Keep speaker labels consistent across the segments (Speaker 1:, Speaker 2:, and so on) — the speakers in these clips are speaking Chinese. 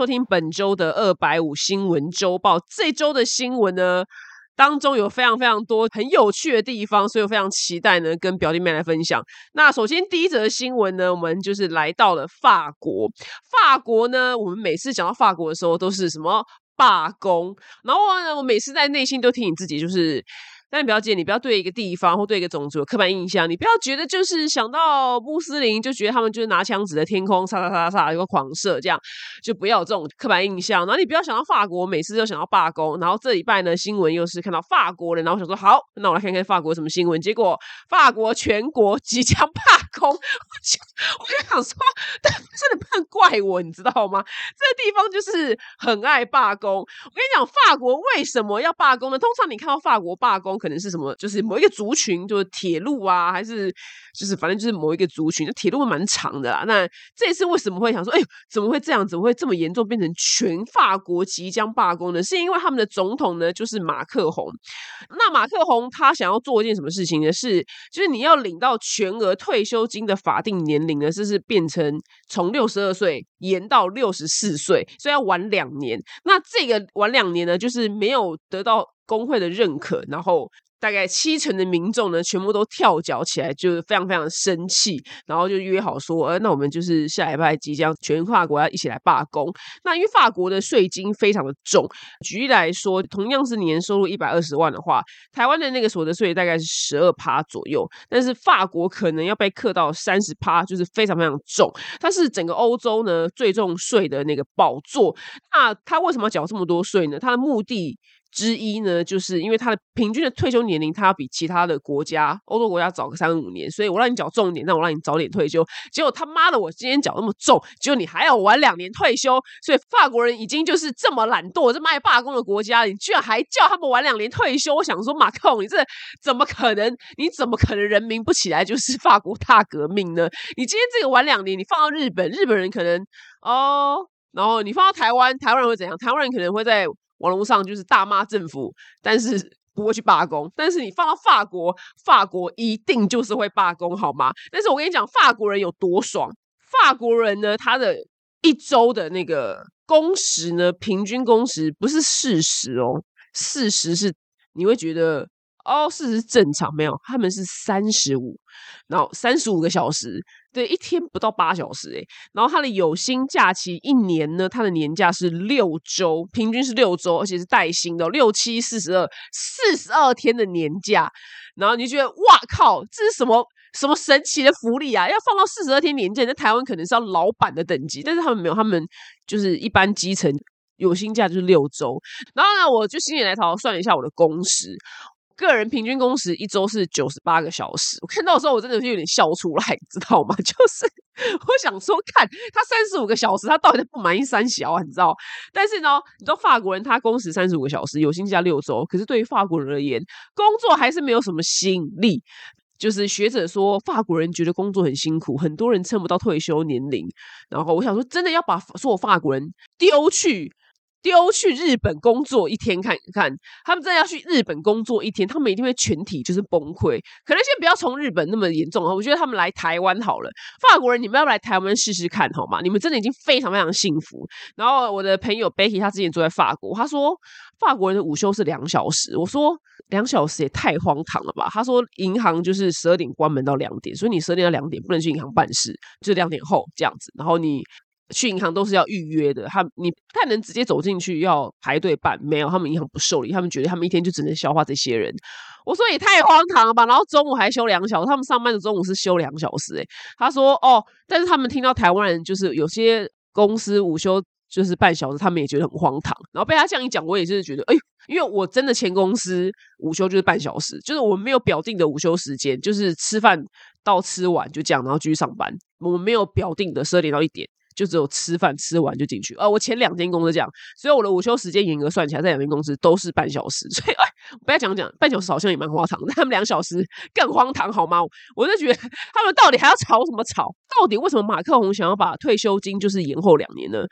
Speaker 1: 收听本周的二百五新闻周报。这周的新闻呢，当中有非常非常多很有趣的地方，所以我非常期待呢，跟表弟妹来分享。那首先第一则新闻呢，我们就是来到了法国。法国呢，我们每次讲到法国的时候，都是什么罢工？然后呢，我每次在内心都提醒自己，就是。但你不要介，你不要对一个地方或对一个种族有刻板印象。你不要觉得就是想到穆斯林就觉得他们就是拿枪指着天空，杀杀杀杀，一个狂射，这样就不要有这种刻板印象。然后你不要想到法国，每次都想到罢工。然后这礼拜呢，新闻又是看到法国人，然后想说好，那我来看看法国什么新闻。结果法国全国即将罢工，我就我就想说，但真的不能怪我，你知道吗？这地方就是很爱罢工。我跟你讲，法国为什么要罢工呢？通常你看到法国罢工。可能是什么？就是某一个族群，就是铁路啊，还是就是反正就是某一个族群，就铁路蛮长的啦。那这次为什么会想说，哎，怎么会这样？怎么会这么严重，变成全法国即将罢工呢？是因为他们的总统呢，就是马克宏。那马克宏他想要做一件什么事情呢？是就是你要领到全额退休金的法定年龄呢，就是变成从六十二岁延到六十四岁，所以要晚两年。那这个晚两年呢，就是没有得到。工会的认可，然后。大概七成的民众呢，全部都跳脚起来，就是非常非常生气，然后就约好说，呃，那我们就是下礼拜即将全法国要一起来罢工。那因为法国的税金非常的重，举例来说，同样是年收入一百二十万的话，台湾的那个所得税大概是十二趴左右，但是法国可能要被克到三十趴，就是非常非常重。它是整个欧洲呢最重税的那个宝座。那他为什么要缴这么多税呢？他的目的。之一呢，就是因为他的平均的退休年龄，他要比其他的国家、欧洲国家早个三五年，所以我让你缴重点，那我让你早点退休。结果他妈的，我今天缴那么重，结果你还要晚两年退休。所以法国人已经就是这么懒惰、这么爱罢工的国家，你居然还叫他们晚两年退休？我想说，马克龙，你这怎么可能？你怎么可能人民不起来就是法国大革命呢？你今天这个晚两年，你放到日本，日本人可能哦，然后你放到台湾，台湾人会怎样？台湾人可能会在。网络上就是大骂政府，但是 不会去罢工。但是你放到法国，法国一定就是会罢工，好吗？但是我跟你讲，法国人有多爽？法国人呢，他的一周的那个工时呢，平均工时不是事实哦，事实是你会觉得哦，事实正常没有，他们是三十五，然后三十五个小时。对，一天不到八小时诶，然后他的有薪假期一年呢，他的年假是六周，平均是六周，而且是带薪的，六七四十二，四十二天的年假。然后你就觉得哇靠，这是什么什么神奇的福利啊？要放到四十二天年假，在台湾可能是要老板的等级，但是他们没有，他们就是一般基层有薪假就是六周。然后呢，我就心血来潮算了一下我的工时。个人平均工时一周是九十八个小时，我看到的时候我真的是有点笑出来，知道吗？就是我想说，看他三十五个小时，他到底不满意三小啊？你知道？但是呢，你知道法国人他工时三十五个小时，有薪假六周，可是对于法国人而言，工作还是没有什么吸引力。就是学者说，法国人觉得工作很辛苦，很多人撑不到退休年龄。然后我想说，真的要把所有法国人丢去。丢去日本工作一天看看，他们真的要去日本工作一天，他们一定会全体就是崩溃。可能先不要从日本那么严重啊，我觉得他们来台湾好了。法国人，你们要不来台湾试试看好吗？你们真的已经非常非常幸福。然后我的朋友 Becky，他之前住在法国，他说法国人的午休是两小时。我说两小时也太荒唐了吧？他说银行就是十二点关门到两点，所以你十二点到两点不能去银行办事，就两点后这样子。然后你。去银行都是要预约的，他你不太能直接走进去要排队办，没有，他们银行不受理，他们觉得他们一天就只能消化这些人。我说也太荒唐了吧！然后中午还休两小时，他们上班的中午是休两小时，诶他说哦，但是他们听到台湾人就是有些公司午休就是半小时，他们也觉得很荒唐。然后被他这样一讲，我也是觉得，哎，因为我真的前公司午休就是半小时，就是我们没有表定的午休时间，就是吃饭到吃完就这样，然后继续上班，我们没有表定的十二点到一点。就只有吃饭吃完就进去，呃，我前两间公司这样，所以我的午休时间严格算起来，在两间公司都是半小时。所以，哎，不要讲讲半小时好像也蛮荒唐，他们两小时更荒唐，好吗？我就觉得他们到底还要吵什么吵？到底为什么马克龙想要把退休金就是延后两年呢？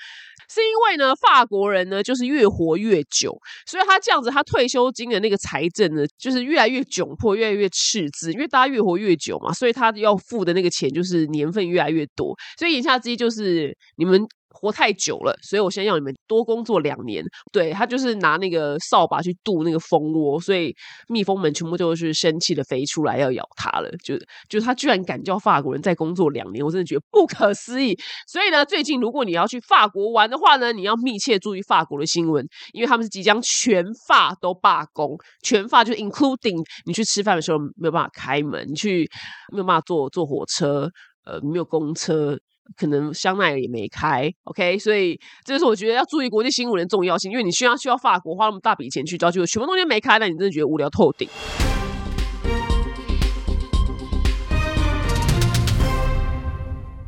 Speaker 1: 是因为呢，法国人呢就是越活越久，所以他这样子，他退休金的那个财政呢，就是越来越窘迫，越来越赤字，因为大家越活越久嘛，所以他要付的那个钱就是年份越来越多，所以言下之意就是你们。活太久了，所以我现在要你们多工作两年。对他就是拿那个扫把去渡那个蜂窝，所以蜜蜂们全部都是生气的飞出来要咬他了。就就他居然敢叫法国人再工作两年，我真的觉得不可思议。所以呢，最近如果你要去法国玩的话呢，你要密切注意法国的新闻，因为他们是即将全法都罢工，全法就 including 你去吃饭的时候没有办法开门，你去没有办法坐坐火车，呃，没有公车。可能香奈儿也没开，OK，所以这就是我觉得要注意国际新闻的重要性，因为你需要去到法国花那么大笔钱去交，就全部东西没开，那你真的觉得无聊透顶。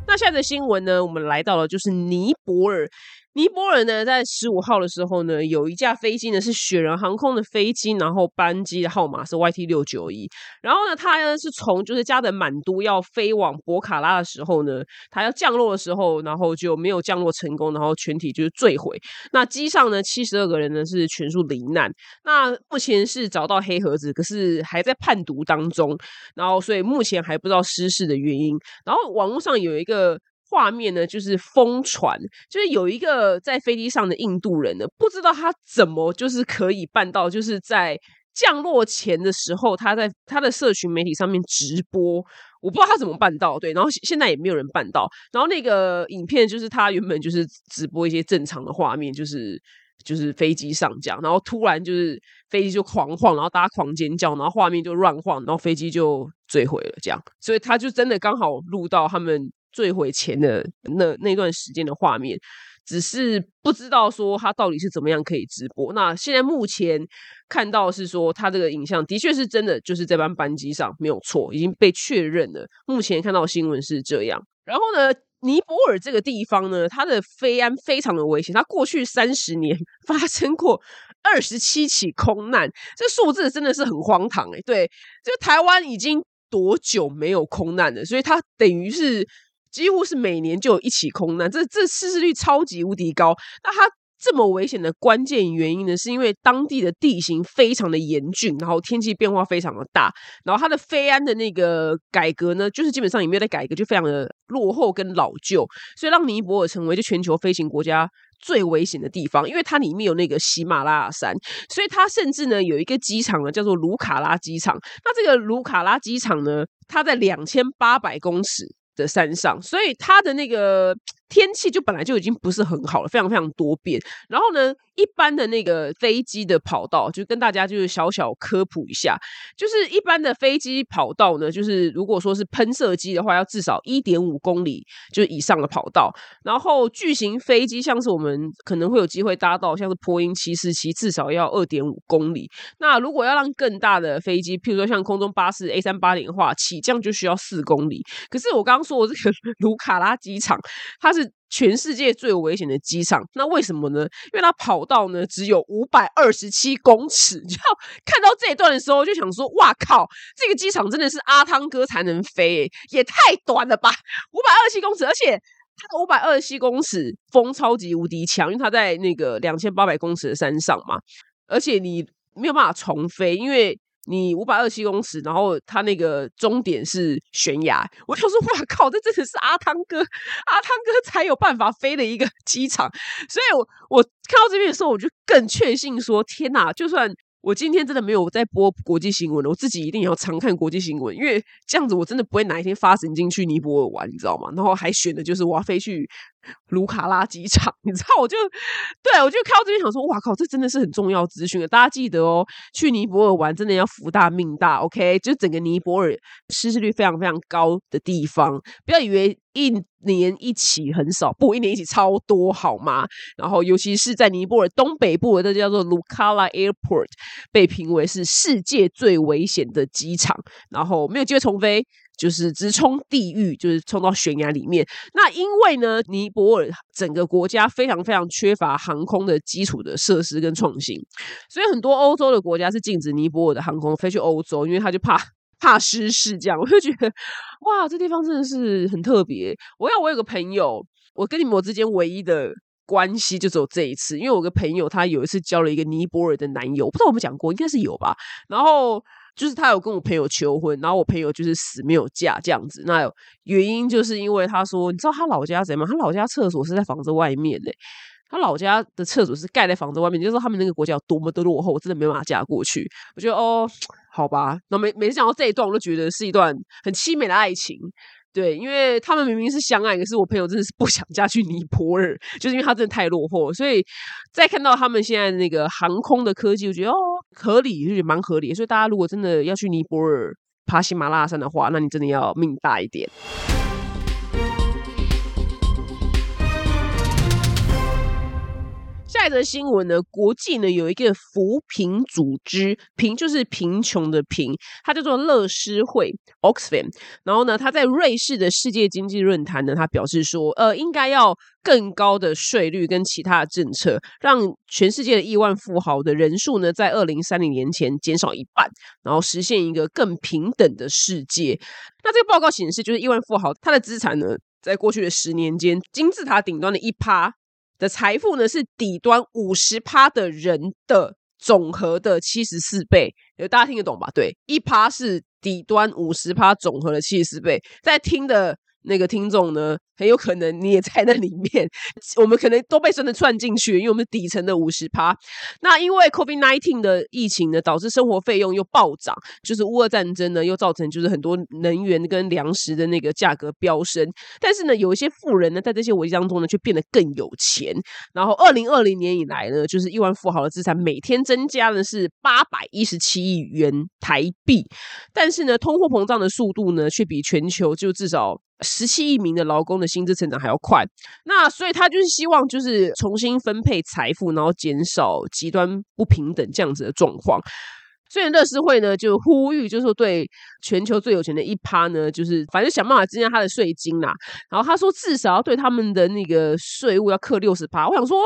Speaker 1: 那现在的新闻呢，我们来到了就是尼泊尔。尼泊尔呢，在十五号的时候呢，有一架飞机呢是雪人航空的飞机，然后班机的号码是 YT 六九一。然后呢，它呢是从就是加德满都要飞往博卡拉的时候呢，它要降落的时候，然后就没有降落成功，然后全体就是坠毁。那机上呢，七十二个人呢是全数罹难。那目前是找到黑盒子，可是还在判读当中。然后所以目前还不知道失事的原因。然后网络上有一个。画面呢，就是疯传，就是有一个在飞机上的印度人呢，不知道他怎么就是可以办到，就是在降落前的时候，他在他的社群媒体上面直播，我不知道他怎么办到，对，然后现在也没有人办到，然后那个影片就是他原本就是直播一些正常的画面，就是就是飞机上降，然后突然就是飞机就狂晃，然后大家狂尖叫，然后画面就乱晃，然后飞机就坠毁了，这样，所以他就真的刚好录到他们。坠毁前的那那段时间的画面，只是不知道说他到底是怎么样可以直播。那现在目前看到是说，他这个影像的确是真的，就是这班班机上没有错，已经被确认了。目前看到新闻是这样。然后呢，尼泊尔这个地方呢，它的飞安非常的危险。它过去三十年 发生过二十七起空难，这数字真的是很荒唐哎。对，就台湾已经多久没有空难了？所以它等于是。几乎是每年就有一起空难，这这失事率超级无敌高。那它这么危险的关键原因呢，是因为当地的地形非常的严峻，然后天气变化非常的大，然后它的飞安的那个改革呢，就是基本上也没有在改革，就非常的落后跟老旧，所以让尼泊尔成为就全球飞行国家最危险的地方，因为它里面有那个喜马拉雅山，所以它甚至呢有一个机场呢叫做卢卡拉机场。那这个卢卡拉机场呢，它在两千八百公尺。的山上，所以它的那个天气就本来就已经不是很好了，非常非常多变。然后呢？一般的那个飞机的跑道，就跟大家就是小小科普一下，就是一般的飞机跑道呢，就是如果说是喷射机的话，要至少一点五公里就是以上的跑道。然后巨型飞机，像是我们可能会有机会搭到，像是波音七四七，至少要二点五公里。那如果要让更大的飞机，譬如说像空中巴士 A 三八零的话，起降就需要四公里。可是我刚刚说我这个卢卡拉机场，它是。全世界最危险的机场，那为什么呢？因为它跑道呢只有五百二十七公尺。就看到这一段的时候，就想说：哇靠，这个机场真的是阿汤哥才能飞，也太短了吧！五百二十七公尺，而且它五百二十七公尺风超级无敌强，因为它在那个两千八百公尺的山上嘛，而且你没有办法重飞，因为。你五百二七公尺，然后它那个终点是悬崖，我就说哇靠，这真的是阿汤哥，阿汤哥才有办法飞的一个 机场，所以我我看到这边的时候，我就更确信说，天哪，就算。我今天真的没有在播国际新闻了，我自己一定要常看国际新闻，因为这样子我真的不会哪一天发神经去尼泊尔玩，你知道吗？然后还选的就是我要飞去卢卡拉机场，你知道，我就对我就看到这边想说，哇靠，这真的是很重要资讯大家记得哦，去尼泊尔玩真的要福大命大，OK？就整个尼泊尔失事率非常非常高的地方，不要以为。一年一起很少，不，一年一起超多，好吗？然后，尤其是在尼泊尔东北部的，这叫做卢卡拉 Airport，被评为是世界最危险的机场。然后没有机会重飞，就是直冲地狱，就是冲到悬崖里面。那因为呢，尼泊尔整个国家非常非常缺乏航空的基础的设施跟创新，所以很多欧洲的国家是禁止尼泊尔的航空飞去欧洲，因为他就怕。怕失事，这样我就觉得，哇，这地方真的是很特别。我要我有个朋友，我跟你们之间唯一的关系就只有这一次，因为我个朋友他有一次交了一个尼泊尔的男友，不知道我们讲过，应该是有吧。然后就是他有跟我朋友求婚，然后我朋友就是死没有嫁这样子。那原因就是因为他说，你知道他老家怎样吗？他老家厕所是在房子外面嘞。他老家的厕所是盖在房子外面，就是说他们那个国家有多么的落后，我真的没办法嫁过去。我觉得哦，好吧，那每每次讲到这一段，我都觉得是一段很凄美的爱情。对，因为他们明明是相爱，可是我朋友真的是不想嫁去尼泊尔，就是因为他真的太落后。所以再看到他们现在那个航空的科技，我觉得哦，合理，就是蛮合理。所以大家如果真的要去尼泊尔爬喜马拉雅山的话，那你真的要命大一点。下一则新闻呢？国际呢有一个扶贫组织，贫就是贫穷的贫，它叫做乐施会 （Oxfam）。然后呢，它在瑞士的世界经济论坛呢，它表示说，呃，应该要更高的税率跟其他的政策，让全世界的亿万富豪的人数呢，在二零三零年前减少一半，然后实现一个更平等的世界。那这个报告显示，就是亿万富豪他的资产呢，在过去的十年间，金字塔顶端的一趴。的财富呢是底端五十趴的人的总和的七十四倍，有大家听得懂吧？对，一趴是底端五十趴总和的七十四倍，在听的那个听众呢？很有可能你也在那里面，我们可能都被真的串进去，因为我们底层的五十趴。那因为 COVID nineteen 的疫情呢，导致生活费用又暴涨，就是乌俄战争呢，又造成就是很多能源跟粮食的那个价格飙升。但是呢，有一些富人呢，在这些危机当中呢，却变得更有钱。然后二零二零年以来呢，就是亿万富豪的资产每天增加的是八百一十七亿元台币。但是呢，通货膨胀的速度呢，却比全球就至少十七亿名的劳工的薪资成长还要快，那所以他就是希望就是重新分配财富，然后减少极端不平等这样子的状况。所以乐视会呢就呼吁，就是对全球最有钱的一趴呢，就是反正想办法增加他的税金啦。然后他说至少要对他们的那个税务要克六十趴。我想说，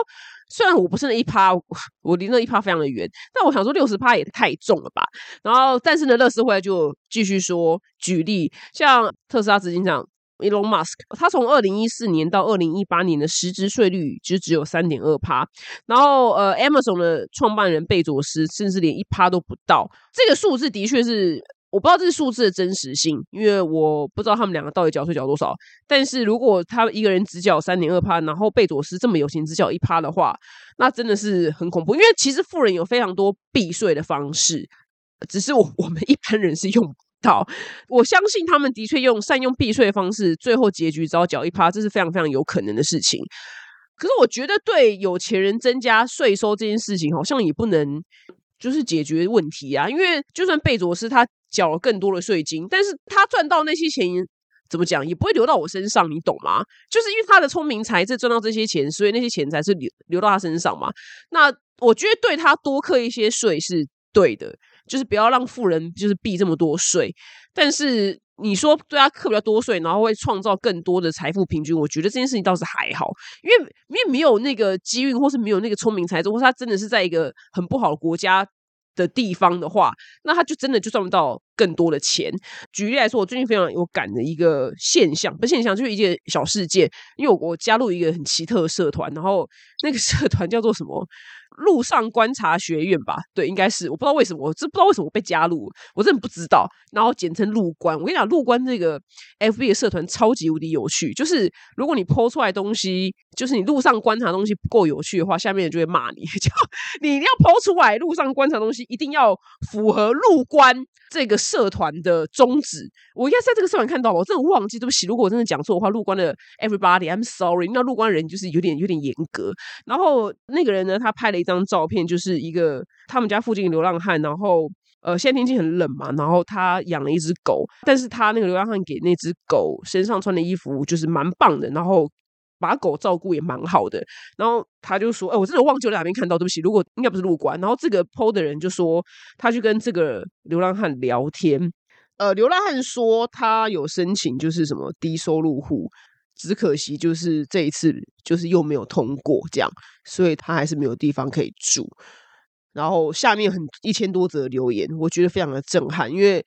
Speaker 1: 虽然我不是那一趴，我离那一趴非常的远，但我想说六十趴也太重了吧。然后但是呢，乐视会就继续说，举例像特斯拉执行长。Elon Musk，他从二零一四年到二零一八年的实质税率就只有三点二趴，然后呃，Amazon 的创办人贝佐斯甚至连一趴都不到。这个数字的确是我不知道这是数字的真实性，因为我不知道他们两个到底缴税缴多少。但是如果他一个人只缴三点二趴，然后贝佐斯这么有钱只缴一趴的话，那真的是很恐怖。因为其实富人有非常多避税的方式，只是我我们一般人是用。好，我相信他们的确用善用避税的方式，最后结局只要缴一趴，这是非常非常有可能的事情。可是我觉得对有钱人增加税收这件事情，好像也不能就是解决问题啊。因为就算贝佐斯他缴了更多的税金，但是他赚到那些钱怎么讲也不会流到我身上，你懂吗？就是因为他的聪明才智赚到这些钱，所以那些钱才是流流到他身上嘛。那我觉得对他多课一些税是对的。就是不要让富人就是避这么多税，但是你说对他课比较多税，然后会创造更多的财富平均，我觉得这件事情倒是还好，因为因为没有那个机运，或是没有那个聪明才智，或是他真的是在一个很不好的国家的地方的话，那他就真的就赚不到更多的钱。举例来说，我最近非常有感的一个现象，不现象就是一件小事件，因为我我加入一个很奇特的社团，然后那个社团叫做什么？路上观察学院吧，对，应该是我不知道为什么，我这不知道为什么我被加入，我真的不知道。然后简称路观，我跟你讲，路观这个 FB 的社团超级无敌有趣，就是如果你剖出来东西，就是你路上观察东西不够有趣的话，下面人就会骂你，就你要剖出来路上观察东西，一定要符合路观这个社团的宗旨。我应该在这个社团看到了，我真的忘记，对不起，如果我真的讲错的话，路观的 Everybody，I'm sorry。那路观人就是有点有点严格，然后那个人呢，他拍了一张照片，就是一个他们家附近流浪汉，然后呃，现在天气很冷嘛，然后他养了一只狗，但是他那个流浪汉给那只狗身上穿的衣服就是蛮棒的，然后把狗照顾也蛮好的，然后他就说，哎，我真的忘记我哪边看到，对不起，如果应该不是路观，然后这个 PO 的人就说，他去跟这个流浪汉聊天，呃，流浪汉说他有申请，就是什么低收入户。只可惜，就是这一次，就是又没有通过，这样，所以他还是没有地方可以住。然后下面很一千多则留言，我觉得非常的震撼，因为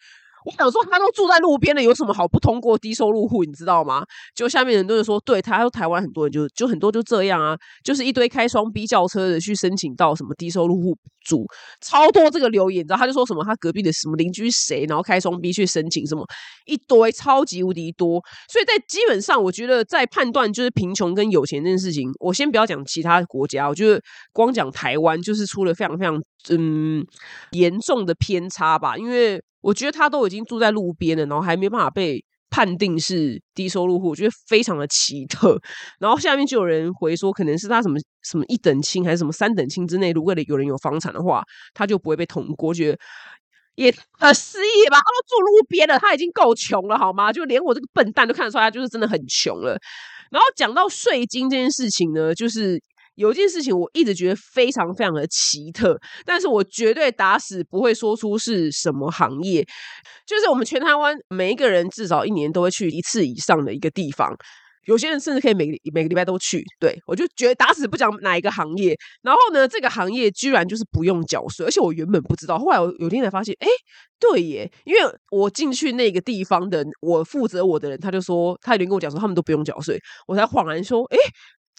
Speaker 1: 我想说，他都住在路边了，有什么好不通过低收入户？你知道吗？就下面很多人说，对，他说台湾很多人就就很多就这样啊，就是一堆开双 B 轿车的去申请到什么低收入户住，超多这个留言，你知道他就说什么他隔壁的什么邻居谁，然后开双 B 去申请什么一堆，超级无敌多。所以在基本上，我觉得在判断就是贫穷跟有钱这件事情，我先不要讲其他国家，我觉得光讲台湾就是出了非常非常嗯严重的偏差吧，因为。我觉得他都已经住在路边了，然后还没办法被判定是低收入户，我觉得非常的奇特。然后下面就有人回说，可能是他什么什么一等亲还是什么三等亲之内，如果有人有房产的话，他就不会被捅过。觉得也很失意吧？他都住路边了，他已经够穷了，好吗？就连我这个笨蛋都看得出来，他就是真的很穷了。然后讲到税金这件事情呢，就是。有一件事情我一直觉得非常非常的奇特，但是我绝对打死不会说出是什么行业。就是我们全台湾每一个人至少一年都会去一次以上的一个地方，有些人甚至可以每个每个礼拜都去。对我就觉得打死不讲哪一个行业。然后呢，这个行业居然就是不用缴税，而且我原本不知道，后来我有天才发现，哎，对耶，因为我进去那个地方的我负责我的人，他就说他已经跟我讲说他们都不用缴税，我才恍然说，哎。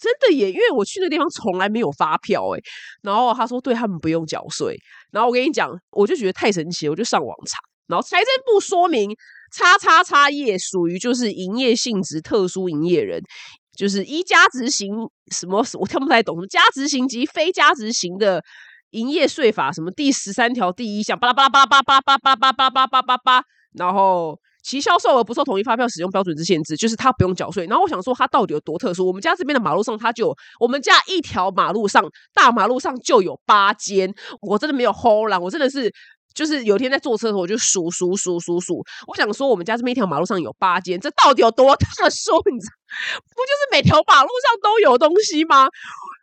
Speaker 1: 真的耶，因为我去那地方从来没有发票哎，然后他说对他们不用缴税，然后我跟你讲，我就觉得太神奇了，我就上网查，然后财政部说明，叉叉叉业属于就是营业性质特殊营业人，就是一加执行什么，我听不太懂，什么加执行及非加执行的营业税法什么第十三条第一项，巴拉巴拉巴拉巴拉巴拉巴拉巴拉巴拉巴拉巴拉巴拉，然后。其销售额不受统一发票使用标准之限制，就是他不用缴税。然后我想说，他到底有多特殊？我们家这边的马路上，他就我们家一条马路上大马路上就有八间，我真的没有 hold 啦，我真的是就是有一天在坐车的时候，我就数数数数数。我想说，我们家这边一条马路上有八间，这到底有多特殊？你知道，不就是每条马路上都有东西吗？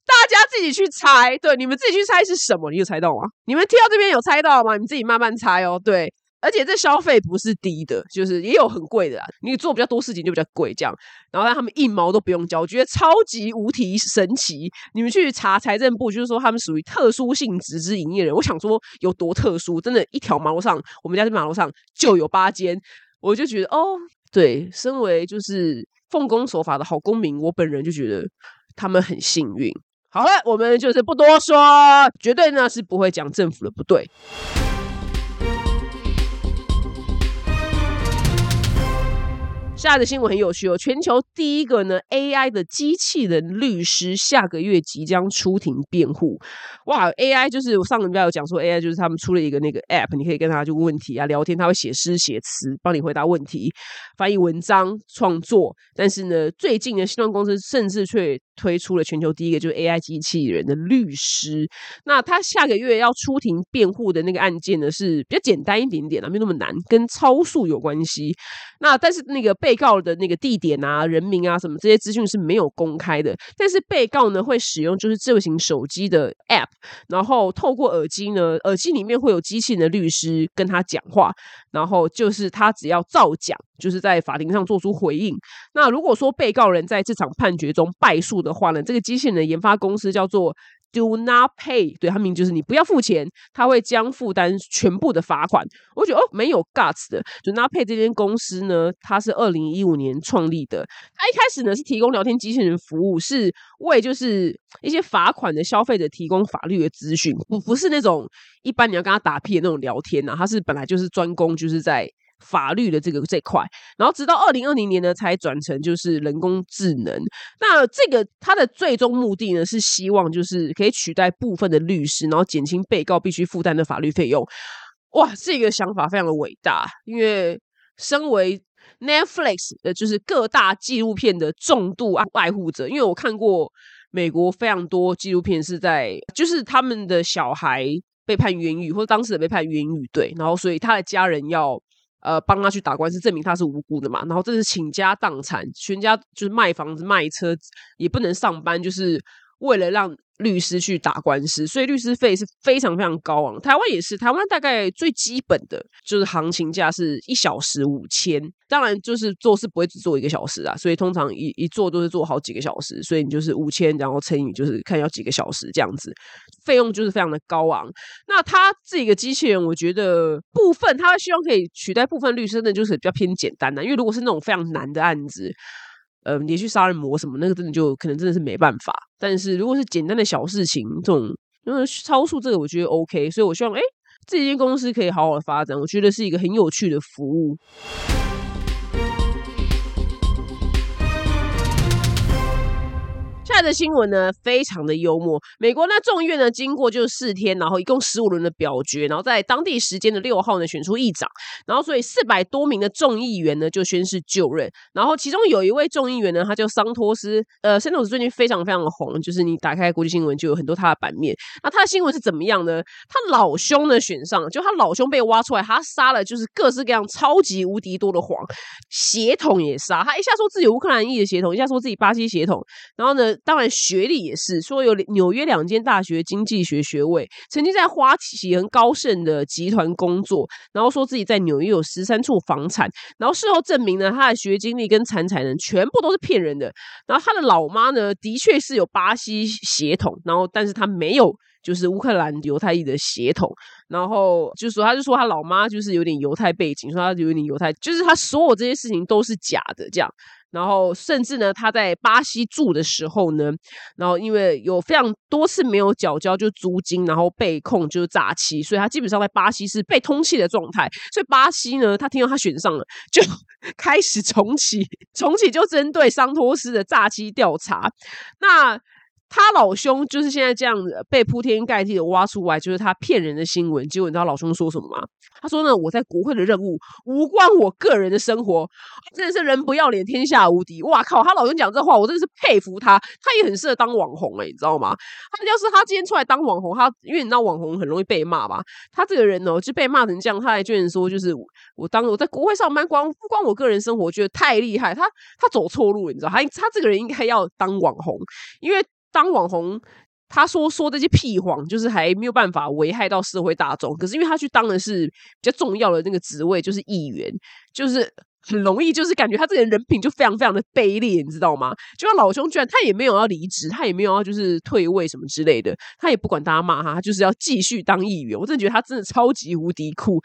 Speaker 1: 大家自己去猜，对，你们自己去猜是什么？你有猜到吗？你们听到这边有猜到吗？你们自己慢慢猜哦。对。而且这消费不是低的，就是也有很贵的。你做比较多事情就比较贵，这样。然后让他们一毛都不用交，我觉得超级无敌神奇。你们去查财政部，就是说他们属于特殊性质之营业人。我想说有多特殊，真的，一条马路上，我们家这马路上就有八间，我就觉得哦，对，身为就是奉公守法的好公民，我本人就觉得他们很幸运。好了，我们就是不多说，绝对呢是不会讲政府的不对。下的新闻很有趣哦，全球第一个呢 AI 的机器人律师下个月即将出庭辩护。哇，AI 就是我上个礼拜有讲说，AI 就是他们出了一个那个 App，你可以跟他就问问题啊，聊天，他会写诗写词，帮你回答问题，翻译文章创作。但是呢，最近呢，新创公司甚至却推出了全球第一个就是 AI 机器人的律师。那他下个月要出庭辩护的那个案件呢，是比较简单一点点啊，没那么难，跟超速有关系。那但是那个。被告的那个地点啊、人名啊什么这些资讯是没有公开的，但是被告呢会使用就是智慧型手机的 App，然后透过耳机呢，耳机里面会有机器人的律师跟他讲话，然后就是他只要照讲，就是在法庭上做出回应。那如果说被告人在这场判决中败诉的话呢，这个机器人的研发公司叫做。Do not pay，对他名就是你不要付钱，他会将负担全部的罚款。我觉得哦，没有 guts 的。Do not pay 这间公司呢，它是二零一五年创立的。它一开始呢是提供聊天机器人服务，是为就是一些罚款的消费者提供法律的资讯，不不是那种一般你要跟他打屁的那种聊天呐。它是本来就是专攻就是在。法律的这个这块，然后直到二零二零年呢，才转成就是人工智能。那这个它的最终目的呢，是希望就是可以取代部分的律师，然后减轻被告必须负担的法律费用。哇，这个想法非常的伟大。因为身为 Netflix 呃就是各大纪录片的重度爱爱护者，因为我看过美国非常多纪录片是在就是他们的小孩被判冤狱，或者当事人被判冤狱，对，然后所以他的家人要。呃，帮他去打官司，证明他是无辜的嘛。然后这是倾家荡产，全家就是卖房子、卖车，也不能上班，就是为了让律师去打官司，所以律师费是非常非常高昂。台湾也是，台湾大概最基本的就是行情价是一小时五千，当然就是做事不会只做一个小时啊，所以通常一一做都是做好几个小时，所以你就是五千，然后乘以就是看要几个小时这样子，费用就是非常的高昂。那他这个机器人，我觉得部分他希望可以取代部分律师，那就是比较偏简单的，因为如果是那种非常难的案子。呃，连续杀人魔什么那个真的就可能真的是没办法。但是如果是简单的小事情，这种因为超速这个我觉得 OK，所以我希望哎这间公司可以好好的发展，我觉得是一个很有趣的服务。下的新闻呢，非常的幽默。美国那众议院呢，经过就是四天，然后一共十五轮的表决，然后在当地时间的六号呢选出议长，然后所以四百多名的众议员呢就宣誓就任。然后其中有一位众议员呢，他叫桑托斯。呃，桑托斯最近非常非常的红，就是你打开国际新闻就有很多他的版面。那他的新闻是怎么样呢？他老兄呢选上，就他老兄被挖出来，他杀了就是各式各样超级无敌多的谎，血统也杀。他一下说自己乌克兰裔的血统，一下说自己巴西血统，然后呢？当然，学历也是说有纽约两间大学经济学学位，曾经在花旗很高盛的集团工作，然后说自己在纽约有十三处房产，然后事后证明呢，他的学经历跟产产能全部都是骗人的。然后他的老妈呢，的确是有巴西血统，然后但是他没有就是乌克兰犹太裔的血统，然后就说他就说他老妈就是有点犹太背景，说他有点犹太，就是他所有这些事情都是假的这样。然后，甚至呢，他在巴西住的时候呢，然后因为有非常多次没有缴交就租金，然后被控就是诈欺，所以他基本上在巴西是被通缉的状态。所以巴西呢，他听到他选上了，就 开始重启，重启就针对桑托斯的诈欺调查。那。他老兄就是现在这样子被铺天盖地的挖出来，就是他骗人的新闻。结果你知道老兄说什么吗？他说呢，我在国会的任务无关我个人的生活，真的是人不要脸天下无敌。哇靠！他老兄讲这话，我真的是佩服他。他也很适合当网红哎，你知道吗？他要是他今天出来当网红，他因为你知道网红很容易被骂吧？他这个人哦，就被骂成这样，他还居然说就是我当我在国会上班，光不关我个人生活，我觉得太厉害。他他走错路，你知道？他他这个人应该要当网红，因为。当网红，他说说这些屁谎，就是还没有办法危害到社会大众。可是因为他去当的是比较重要的那个职位，就是议员，就是。很容易，就是感觉他这个人人品就非常非常的卑劣，你知道吗？就像老兄，居然他也没有要离职，他也没有要就是退位什么之类的，他也不管大家骂他，他就是要继续当议员。我真的觉得他真的超级无敌酷。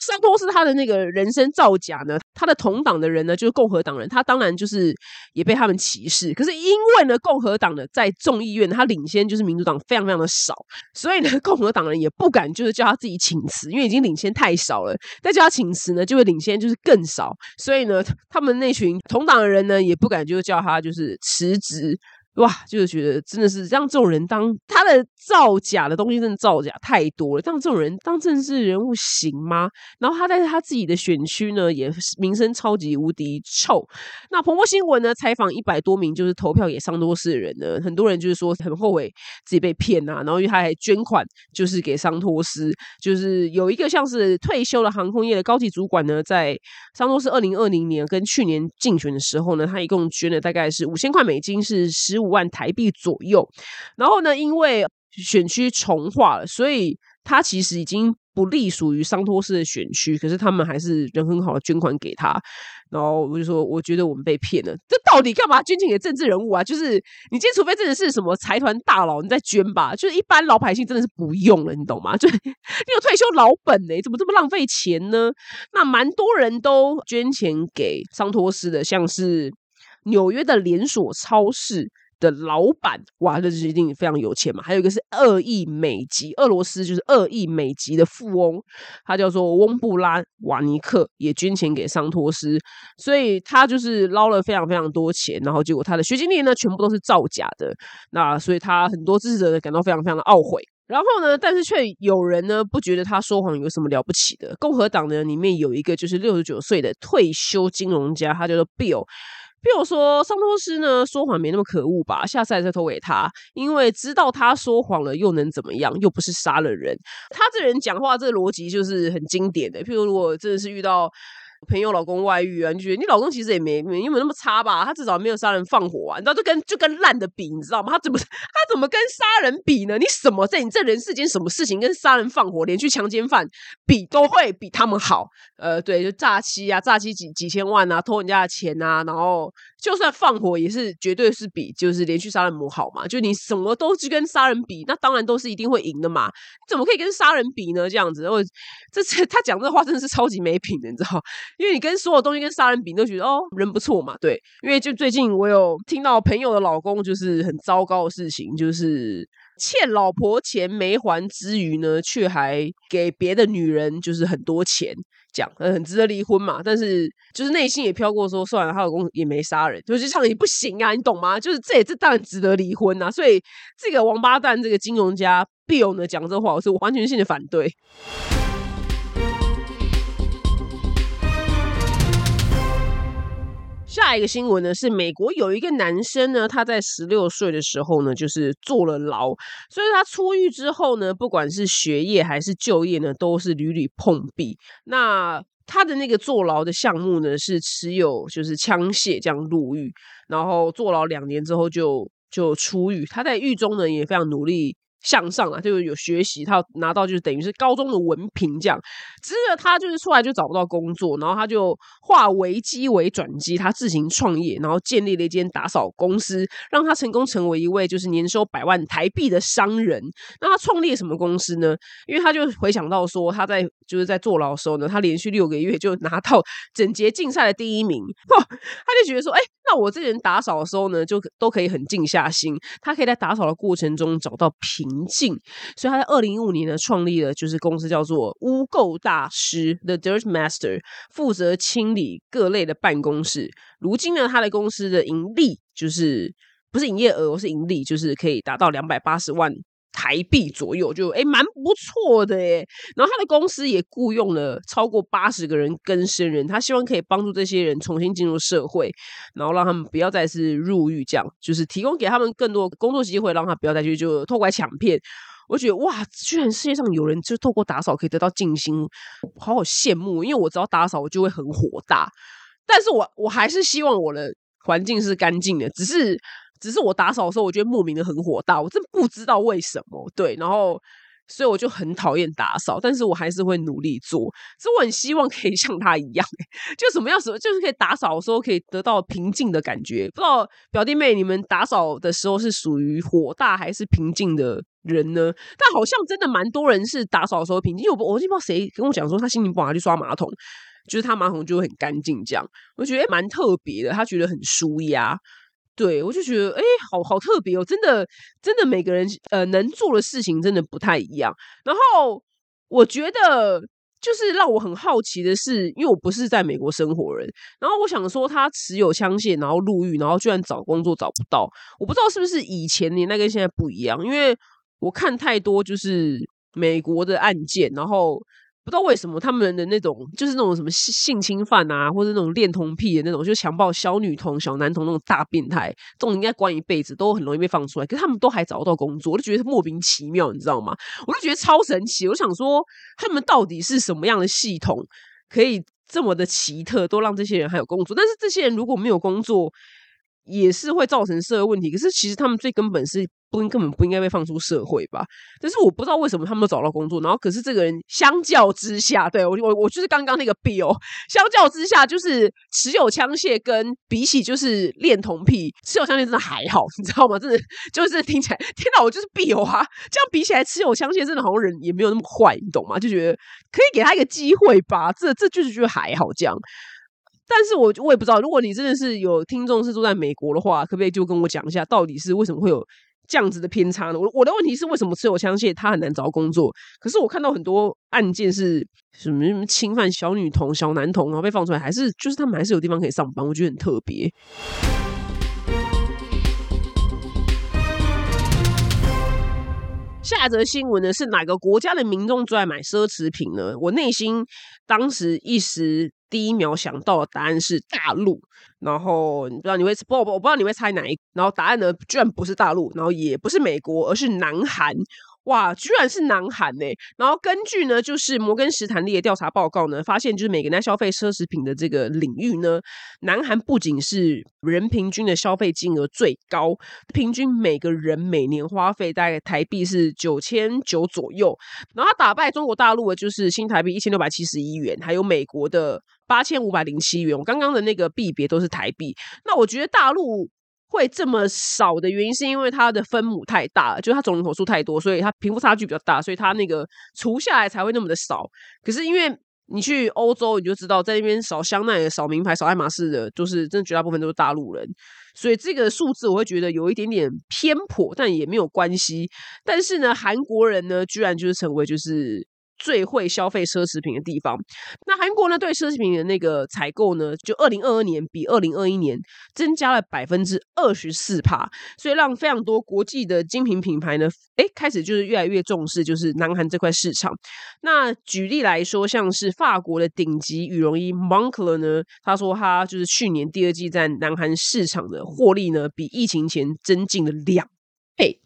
Speaker 1: 桑托是他的那个人生造假呢，他的同党的人呢就是共和党人，他当然就是也被他们歧视。可是因为呢，共和党的在众议院他领先就是民主党非常非常的少，所以呢，共和党人也不敢就是叫他自己请辞，因为已经领先太少了。再叫他请辞呢，就会领先就是更少。所以呢，他们那群同党的人呢，也不敢就叫他就是辞职。哇，就是觉得真的是让这种人当他的造假的东西，真的造假太多了。让这种人当政治人物行吗？然后他在他自己的选区呢，也名声超级无敌臭。那彭博新闻呢，采访一百多名就是投票给桑托斯的人呢，很多人就是说很后悔自己被骗啊。然后因为他还捐款，就是给桑托斯，就是有一个像是退休的航空业的高级主管呢，在桑托斯二零二零年跟去年竞选的时候呢，他一共捐了大概是五千块美金，是十五。万台币左右，然后呢，因为选区重划了，所以他其实已经不隶属于桑托斯的选区，可是他们还是人很好的捐款给他。然后我就说，我觉得我们被骗了，这到底干嘛捐钱给政治人物啊？就是你今天除非真的是什么财团大佬，你再捐吧。就是一般老百姓真的是不用了，你懂吗？就你有退休老本呢，怎么这么浪费钱呢？那蛮多人都捐钱给桑托斯的，像是纽约的连锁超市。的老板哇，这是一定非常有钱嘛。还有一个是二亿美籍，俄罗斯就是二亿美籍的富翁，他叫做翁布拉瓦尼克，也捐钱给桑托斯，所以他就是捞了非常非常多钱，然后结果他的学经历呢，全部都是造假的。那所以他很多支持者感到非常非常的懊悔。然后呢，但是却有人呢不觉得他说谎有什么了不起的。共和党呢里面有一个就是六十九岁的退休金融家，他叫做 Bill。譬如说，桑托斯呢说谎没那么可恶吧？下次再投给他，因为知道他说谎了又能怎么样？又不是杀了人。他这人讲话这逻辑就是很经典的。譬如，如果真的是遇到朋友老公外遇啊，你觉得你老公其实也没没有那么差吧？他至少没有杀人放火啊，你知道就跟就跟烂的比，你知道吗？他怎么他怎么跟杀人比呢？你什么在你这人世间什么事情跟杀人放火连续强奸犯比都会比他们好？呃，对，就诈欺啊，诈欺几几千万啊，偷人家的钱啊，然后就算放火也是绝对是比就是连续杀人魔好嘛？就你什么都去跟杀人比，那当然都是一定会赢的嘛？怎么可以跟杀人比呢？这样子，我这次 他讲这话真的是超级没品的，你知道？因为你跟所有东西跟杀人比，都觉得哦人不错嘛，对。因为就最近我有听到朋友的老公就是很糟糕的事情，就是欠老婆钱没还之余呢，却还给别的女人就是很多钱，讲很值得离婚嘛。但是就是内心也飘过说，算了，她老公也没杀人，就是这样也不行啊，你懂吗？就是这也这当然值得离婚啊。所以这个王八蛋这个金融家 Bill 呢讲这话，我是完全性的反对。下一个新闻呢，是美国有一个男生呢，他在十六岁的时候呢，就是坐了牢，所以他出狱之后呢，不管是学业还是就业呢，都是屡屡碰壁。那他的那个坐牢的项目呢，是持有就是枪械这样入狱，然后坐牢两年之后就就出狱。他在狱中呢，也非常努力。向上啊，就是有学习，他拿到就是等于是高中的文凭这样。只是他就是出来就找不到工作，然后他就化危机为转机，他自行创业，然后建立了一间打扫公司，让他成功成为一位就是年收百万台币的商人。那他创立什么公司呢？因为他就回想到说他在就是在坐牢的时候呢，他连续六个月就拿到 整洁竞赛的第一名，哇！他就觉得说，哎，那我这人打扫的时候呢，就都可以很静下心，他可以在打扫的过程中找到平。静，所以他在二零一五年呢创立了就是公司叫做污垢大师 The Dirt Master，负责清理各类的办公室。如今呢，他的公司的盈利就是不是营业额，是盈利，就是可以达到两百八十万。台币左右就哎蛮不错的哎，然后他的公司也雇佣了超过八十个人跟生人，他希望可以帮助这些人重新进入社会，然后让他们不要再是入狱，这样就是提供给他们更多工作机会，让他不要再去就偷拐抢骗。我觉得哇，居然世界上有人就透过打扫可以得到静心，好好羡慕。因为我只要打扫，我就会很火大，但是我我还是希望我的环境是干净的，只是。只是我打扫的时候，我觉得莫名的很火大，我真不知道为什么。对，然后所以我就很讨厌打扫，但是我还是会努力做。所以我很希望可以像他一样，就什么样什么，就是可以打扫的时候可以得到平静的感觉。不知道表弟妹，你们打扫的时候是属于火大还是平静的人呢？但好像真的蛮多人是打扫的时候平静，因为我我不知道谁跟我讲说他心情不好去刷马桶，就是他马桶就会很干净，这样我觉得蛮特别的，他觉得很舒压。对，我就觉得，哎，好好特别哦！真的，真的，每个人呃能做的事情真的不太一样。然后，我觉得就是让我很好奇的是，因为我不是在美国生活人，然后我想说，他持有枪械，然后入狱，然后居然找工作找不到，我不知道是不是以前年代跟现在不一样，因为我看太多就是美国的案件，然后。不知道为什么他们的那种就是那种什么性性侵犯啊，或者那种恋童癖的那种，就强暴小女童、小男童那种大变态，这种应该关一辈子都很容易被放出来。可是他们都还找不到工作，我就觉得莫名其妙，你知道吗？我就觉得超神奇。我想说，他们到底是什么样的系统，可以这么的奇特，都让这些人还有工作？但是这些人如果没有工作，也是会造成社会问题。可是其实他们最根本是。不，根本不应该被放出社会吧？但是我不知道为什么他们都找到工作，然后可是这个人相较之下，对我我我就是刚刚那个 Bill，相较之下就是持有枪械跟比起就是恋童癖，持有枪械真的还好，你知道吗？真的就是听起来，天哪，我就是 Bill 啊！这样比起来，持有枪械真的好像人也没有那么坏，你懂吗？就觉得可以给他一个机会吧，这这就是觉得还好这样。但是我我也不知道，如果你真的是有听众是住在美国的话，可不可以就跟我讲一下，到底是为什么会有？这样子的偏差呢？我我的问题是为什么持有枪械他很难找到工作？可是我看到很多案件是什么什么侵犯小女童、小男童，然后被放出来，还是就是他们还是有地方可以上班，我觉得很特别。下则新闻呢是哪个国家的民众最爱买奢侈品呢？我内心当时一时。第一秒想到的答案是大陆，然后你不知道你会不我不知道你会猜哪一，然后答案呢居然不是大陆，然后也不是美国，而是南韩。哇，居然是南韩呢！然后根据呢，就是摩根士坦利的调查报告呢，发现就是每个人在消费奢侈品的这个领域呢，南韩不仅是人平均的消费金额最高，平均每个人每年花费大概台币是九千九左右。然后他打败中国大陆的就是新台币一千六百七十一元，还有美国的八千五百零七元。我刚刚的那个币别都是台币。那我觉得大陆。会这么少的原因，是因为它的分母太大，就是它总人口数太多，所以它贫富差距比较大，所以它那个除下来才会那么的少。可是因为你去欧洲，你就知道在那边扫香奈儿、扫名牌、扫爱马仕的，就是真的绝大部分都是大陆人，所以这个数字我会觉得有一点点偏颇，但也没有关系。但是呢，韩国人呢，居然就是成为就是。最会消费奢侈品的地方，那韩国呢？对奢侈品的那个采购呢，就二零二二年比二零二一年增加了百分之二十四帕，所以让非常多国际的精品品牌呢，哎，开始就是越来越重视就是南韩这块市场。那举例来说，像是法国的顶级羽绒衣 Moncler 呢，他说他就是去年第二季在南韩市场的获利呢，比疫情前增进了两倍。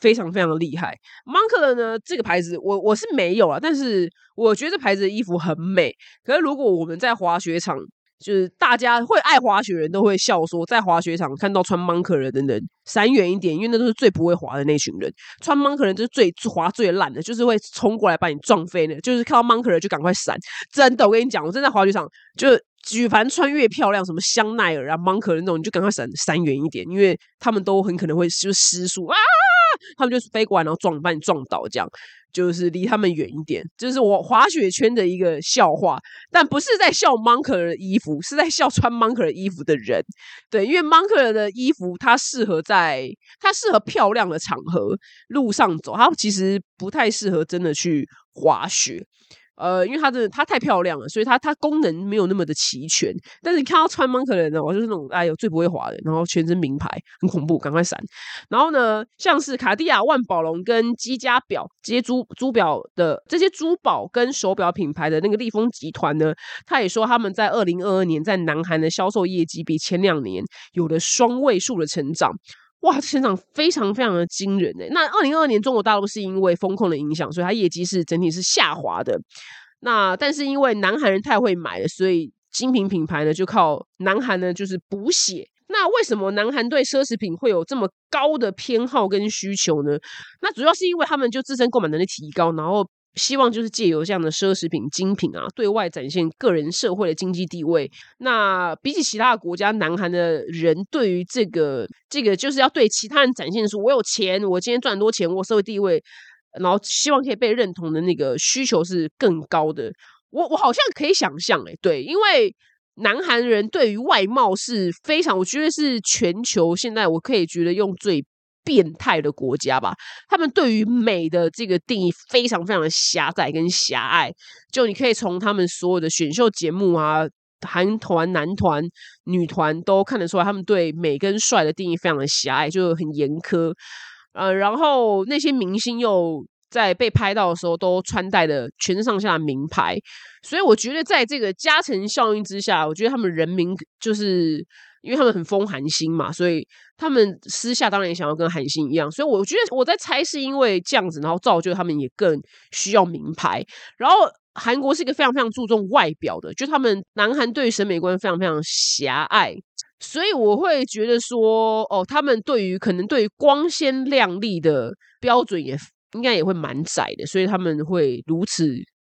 Speaker 1: 非常非常的厉害，Moncler 呢这个牌子我我是没有啊，但是我觉得这牌子的衣服很美。可是如果我们在滑雪场，就是大家会爱滑雪人都会笑说，在滑雪场看到穿 Moncler 的人闪远一点，因为那都是最不会滑的那群人。穿 Moncler 就是最滑最烂的，就是会冲过来把你撞飞的。就是看到 Moncler 就赶快闪。真的，我跟你讲，我真在滑雪场，就举凡穿越漂亮，什么香奈儿啊、Moncler 那种，你就赶快闪闪远一点，因为他们都很可能会就失速啊。他们就是飞过来，然后撞把你撞倒，这样就是离他们远一点。就是我滑雪圈的一个笑话，但不是在笑 Monker 的衣服，是在笑穿 Monker 衣服的人。对，因为 Monker 的衣服它适合在它适合漂亮的场合路上走，它其实不太适合真的去滑雪。呃，因为它的它太漂亮了，所以它它功能没有那么的齐全。但是你看到穿 Moncler 的人，我就是那种哎呦最不会滑的，然后全身名牌，很恐怖，赶快闪。然后呢，像是卡地亚、万宝龙跟积家表这些珠珠表的这些珠宝跟手表品牌的那个利丰集团呢，他也说他们在二零二二年在南韩的销售业绩比前两年有了双位数的成长。哇，成长非常非常的惊人诶！那二零二二年中国大陆是因为风控的影响，所以它业绩是整体是下滑的。那但是因为南韩人太会买了，所以精品品牌呢就靠南韩呢就是补血。那为什么南韩对奢侈品会有这么高的偏好跟需求呢？那主要是因为他们就自身购买能力提高，然后。希望就是借由这样的奢侈品精品啊，对外展现个人社会的经济地位。那比起其他的国家，南韩的人对于这个这个就是要对其他人展现出我有钱，我今天赚很多钱，我社会地位，然后希望可以被认同的那个需求是更高的。我我好像可以想象，诶，对，因为南韩人对于外貌是非常，我觉得是全球现在我可以觉得用最。变态的国家吧，他们对于美的这个定义非常非常的狭窄跟狭隘。就你可以从他们所有的选秀节目啊，韩团、男团、女团都看得出来，他们对美跟帅的定义非常的狭隘，就很严苛。呃，然后那些明星又在被拍到的时候都穿戴的全身上下名牌，所以我觉得在这个加成效应之下，我觉得他们人民就是。因为他们很疯韩星嘛，所以他们私下当然也想要跟韩星一样，所以我觉得我在猜是因为这样子，然后造就他们也更需要名牌。然后韩国是一个非常非常注重外表的，就他们南韩对审美观非常非常狭隘，所以我会觉得说，哦，他们对于可能对于光鲜亮丽的标准也应该也会蛮窄的，所以他们会如此。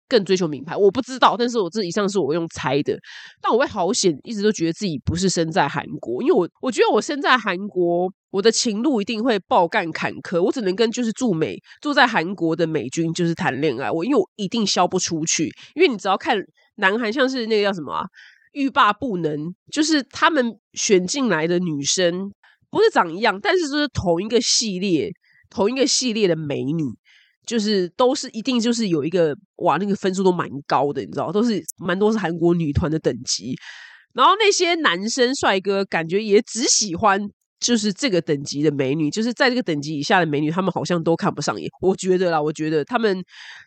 Speaker 1: 更追求名牌，我不知道，但是我这以上是我用猜的。但我会好险，一直都觉得自己不是生在韩国，因为我我觉得我生在韩国，我的情路一定会爆干坎坷，我只能跟就是驻美住在韩国的美军就是谈恋爱，我因为我一定销不出去，因为你只要看南韩，像是那个叫什么欲罢不能，就是他们选进来的女生不是长一样，但是就是同一个系列，同一个系列的美女。就是都是一定就是有一个哇，那个分数都蛮高的，你知道，都是蛮多是韩国女团的等级。然后那些男生帅哥感觉也只喜欢就是这个等级的美女，就是在这个等级以下的美女，他们好像都看不上眼。我觉得啦，我觉得他们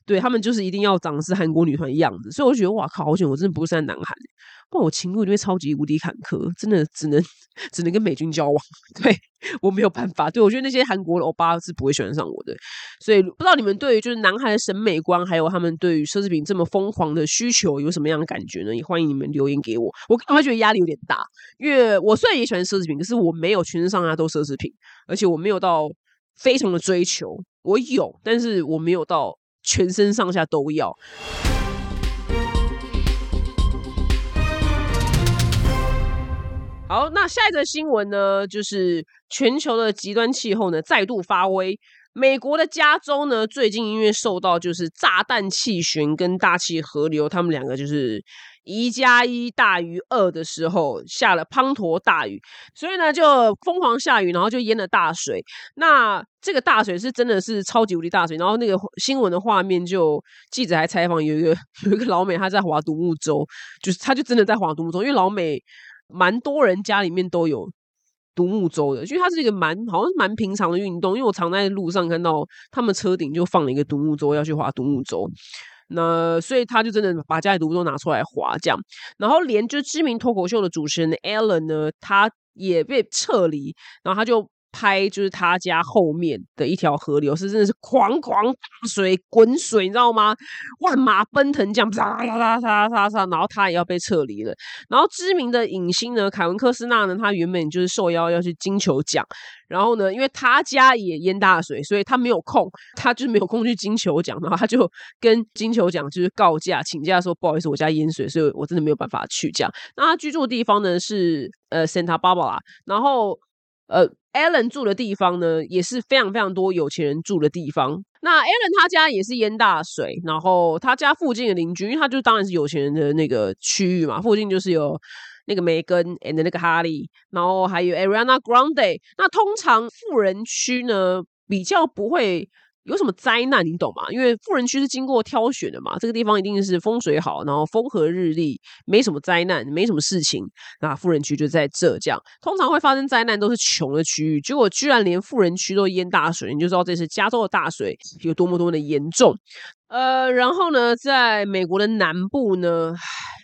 Speaker 1: 对他们就是一定要长是韩国女团的样子，所以我觉得哇靠，好险我真的不是在南韩。不然我情路里面超级无敌坎坷，真的只能 只能跟美军交往。对我没有办法，对我觉得那些韩国的欧巴是不会喜欢上我的。所以不知道你们对于就是男孩的审美观，还有他们对于奢侈品这么疯狂的需求有什么样的感觉呢？也欢迎你们留言给我。我刚才觉得压力有点大，因为我虽然也喜欢奢侈品，可是我没有全身上下都奢侈品，而且我没有到非常的追求。我有，但是我没有到全身上下都要。好，那下一则新闻呢，就是全球的极端气候呢再度发威。美国的加州呢，最近因为受到就是炸弹气旋跟大气河流，他们两个就是一加一大于二的时候，下了滂沱大雨，所以呢就疯狂下雨，然后就淹了大水。那这个大水是真的是超级无敌大水，然后那个新闻的画面就记者还采访有一个 有一个老美，他在划独木舟，就是他就真的在划独木舟，因为老美。蛮多人家里面都有独木舟的，因为它是一个蛮好像是蛮平常的运动。因为我常在路上看到他们车顶就放了一个独木舟，要去划独木舟。那所以他就真的把家里独木舟拿出来划，这样。然后连就知名脱口秀的主持人 Ellen 呢，他也被撤离，然后他就。拍就是他家后面的一条河流，是真的是狂狂大水滚水，你知道吗？万马奔腾，这样啪啪啪啪啪啪，然后他也要被撤离了。然后知名的影星呢，凯文科斯纳呢，他原本就是受邀要去金球奖，然后呢，因为他家也淹大水，所以他没有空，他就是没有空去金球奖，然后他就跟金球奖就是告假请假说，不好意思，我家淹水，所以我真的没有办法去。这样，那他居住的地方呢是呃 Santa Barbara，然后。呃，Allen 住的地方呢，也是非常非常多有钱人住的地方。那 Allen 他家也是淹大水，然后他家附近的邻居，因为他就当然是有钱人的那个区域嘛，附近就是有那个梅根 and 那个哈利，然后还有 Ariana Grande。那通常富人区呢，比较不会。有什么灾难，你懂吗？因为富人区是经过挑选的嘛，这个地方一定是风水好，然后风和日丽，没什么灾难，没什么事情。那富人区就在浙江通常会发生灾难都是穷的区域，结果居然连富人区都淹大水，你就知道这次加州的大水有多么多么的严重。呃，然后呢，在美国的南部呢，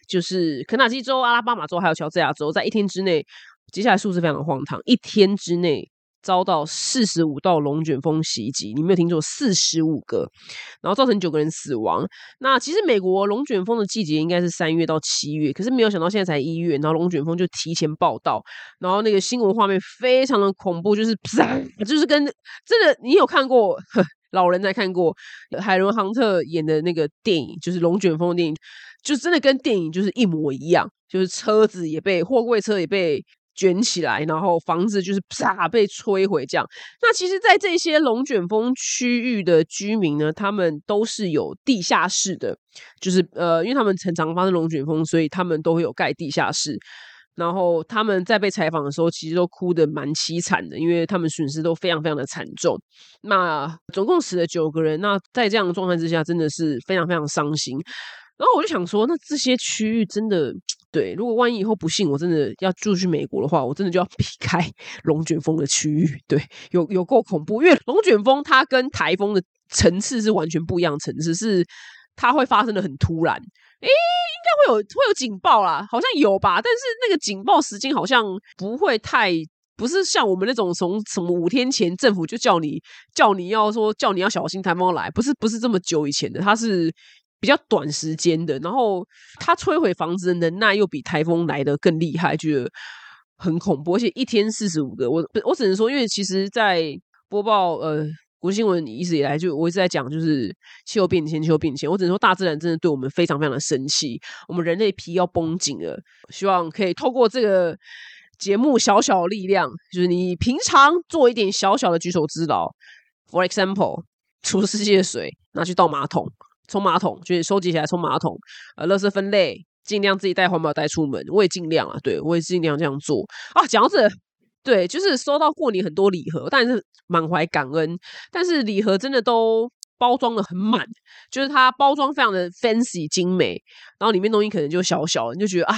Speaker 1: 就是肯塔基州、阿拉巴马州还有乔治亚州，在一天之内，接下来数字非常的荒唐，一天之内。遭到四十五道龙卷风袭击，你没有听错，四十五个，然后造成九个人死亡。那其实美国龙卷风的季节应该是三月到七月，可是没有想到现在才一月，然后龙卷风就提前报道，然后那个新闻画面非常的恐怖，就是就是跟真的，你有看过老人在看过海伦亨特演的那个电影，就是龙卷风的电影，就真的跟电影就是一模一样，就是车子也被货柜车也被。卷起来，然后房子就是啪被摧毁，这样。那其实，在这些龙卷风区域的居民呢，他们都是有地下室的，就是呃，因为他们常常发生龙卷风，所以他们都会有盖地下室。然后他们在被采访的时候，其实都哭得蛮凄惨的，因为他们损失都非常非常的惨重。那总共死了九个人，那在这样的状态之下，真的是非常非常伤心。然后我就想说，那这些区域真的。对，如果万一以后不幸我真的要住去美国的话，我真的就要避开 龙卷风的区域。对，有有够恐怖，因为龙卷风它跟台风的层次是完全不一样层次，是它会发生的很突然。诶，应该会有会有警报啦，好像有吧？但是那个警报时间好像不会太，不是像我们那种从什么五天前政府就叫你叫你要说叫你要小心台风来，不是不是这么久以前的，它是。比较短时间的，然后它摧毁房子的能耐又比台风来的更厉害，觉得很恐怖。而且一天四十五个，我我只能说，因为其实，在播报呃国新闻一直以来就我一直在讲，就是气候变迁，气候变迁。我只能说，大自然真的对我们非常非常的生气，我们人类皮要绷紧了。希望可以透过这个节目小小力量，就是你平常做一点小小的举手之劳，for example，除世界水拿去倒马桶。冲马桶就是收集起来冲马桶，呃，垃圾分类，尽量自己带环保袋出门。我也尽量啊，对我也尽量这样做啊。讲到这，对，就是收到过年很多礼盒，但是满怀感恩。但是礼盒真的都包装的很满，就是它包装非常的 fancy 精美，然后里面东西可能就小小，你就觉得啊，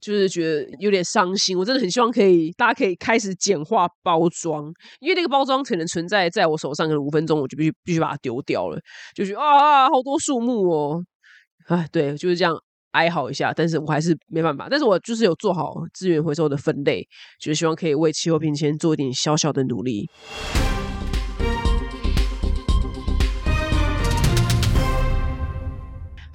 Speaker 1: 就是觉得有点伤心。我真的很希望可以大家可以开始简化包装，因为那个包装可能存在在我手上可能五分钟，我就必须必须把它丢掉了，就觉得啊，好多树木哦，哎，对，就是这样哀嚎一下。但是我还是没办法，但是我就是有做好资源回收的分类，就是希望可以为气候变迁做一点小小的努力。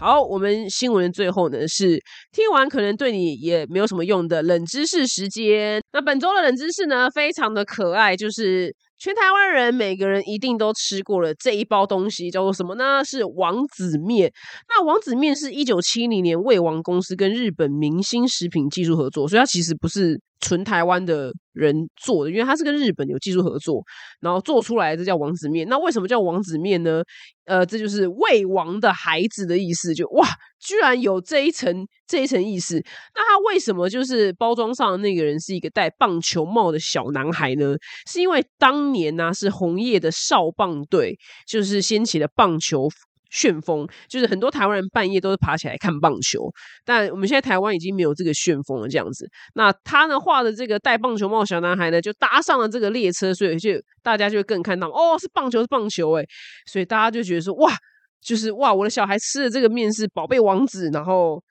Speaker 1: 好，我们新闻最后呢是听完可能对你也没有什么用的冷知识时间。那本周的冷知识呢，非常的可爱，就是全台湾人每个人一定都吃过了这一包东西，叫做什么呢？是王子面。那王子面是一九七零年魏王公司跟日本明星食品技术合作，所以它其实不是。纯台湾的人做的，因为它是跟日本有技术合作，然后做出来这叫王子面。那为什么叫王子面呢？呃，这就是魏王的孩子的意思。就哇，居然有这一层这一层意思。那他为什么就是包装上那个人是一个戴棒球帽的小男孩呢？是因为当年呢是红叶的少棒队，就是掀起了棒球。旋风就是很多台湾人半夜都是爬起来看棒球，但我们现在台湾已经没有这个旋风了。这样子，那他呢画的这个戴棒球帽小男孩呢，就搭上了这个列车，所以就大家就会更看到哦，是棒球是棒球哎，所以大家就觉得说哇，就是哇，我的小孩吃的这个面是宝贝王子，然后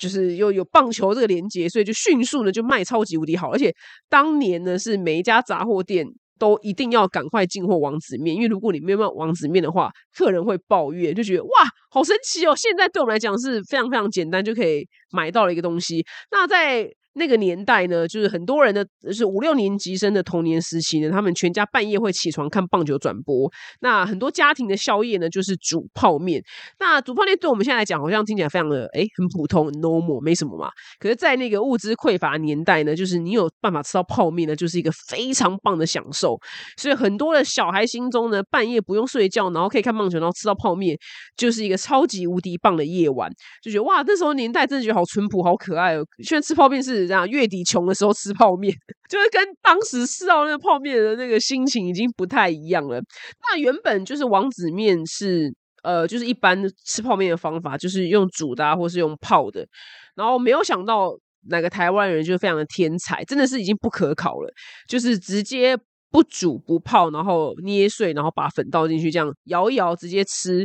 Speaker 1: 就是又有棒球这个连接，所以就迅速的就卖超级无敌好，而且当年呢是每一家杂货店。都一定要赶快进货王子面，因为如果你没有王子面的话，客人会抱怨，就觉得哇，好神奇哦！现在对我们来讲是非常非常简单就可以买到了一个东西。那在那个年代呢，就是很多人的是五六年级生的童年时期呢，他们全家半夜会起床看棒球转播。那很多家庭的宵夜呢，就是煮泡面。那煮泡面对我们现在来讲，好像听起来非常的哎，很普通，normal，没什么嘛。可是，在那个物资匮乏年代呢，就是你有办法吃到泡面呢，就是一个非常棒的享受。所以很多的小孩心中呢，半夜不用睡觉，然后可以看棒球，然后吃到泡面，就是一个超级无敌棒的夜晚。就觉得哇，那时候年代真的觉得好淳朴，好可爱哦。现在吃泡面是。这样月底穷的时候吃泡面，就是跟当时吃到那个泡面的那个心情已经不太一样了。那原本就是王子面是呃，就是一般吃泡面的方法，就是用煮的或是用泡的。然后没有想到哪个台湾人就非常的天才，真的是已经不可考了，就是直接不煮不泡，然后捏碎，然后把粉倒进去，这样摇一摇直接吃，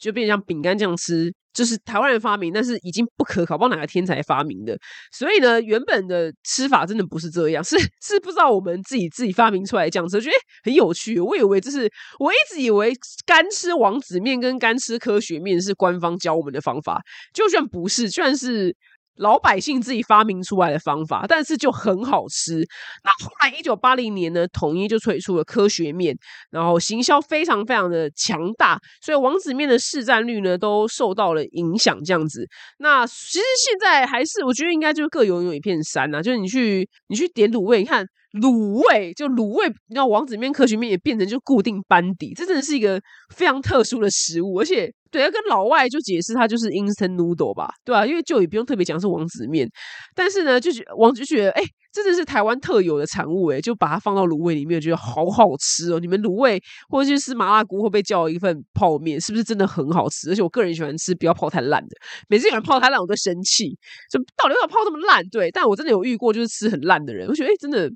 Speaker 1: 就变成像饼干这样吃。就是台湾人发明，但是已经不可考，不知道哪个天才发明的。所以呢，原本的吃法真的不是这样，是是不知道我们自己自己发明出来这样子，我觉得很有趣。我以为这是我一直以为干吃王子面跟干吃科学面是官方教我们的方法，就算不是，居然是。老百姓自己发明出来的方法，但是就很好吃。那后来一九八零年呢，统一就推出了科学面，然后行销非常非常的强大，所以王子面的市占率呢都受到了影响。这样子，那其实现在还是我觉得应该就是各有有一片山呐，就是你去你去点卤味，你看。卤味就卤味，你知道王子面、科学面也变成就固定班底，这真的是一个非常特殊的食物，而且对要跟老外就解释它就是 instant noodle 吧，对啊？因为就也不用特别讲是王子面，但是呢，就觉王就觉得哎，真的是台湾特有的产物哎，就把它放到卤味里面，觉得好好吃哦。你们卤味或者是吃麻辣锅会不会叫一份泡面？是不是真的很好吃？而且我个人喜欢吃不要泡太烂的，每次有人泡太烂我都生气，就到底要泡这么烂？对，但我真的有遇过就是吃很烂的人，我觉得哎，真的。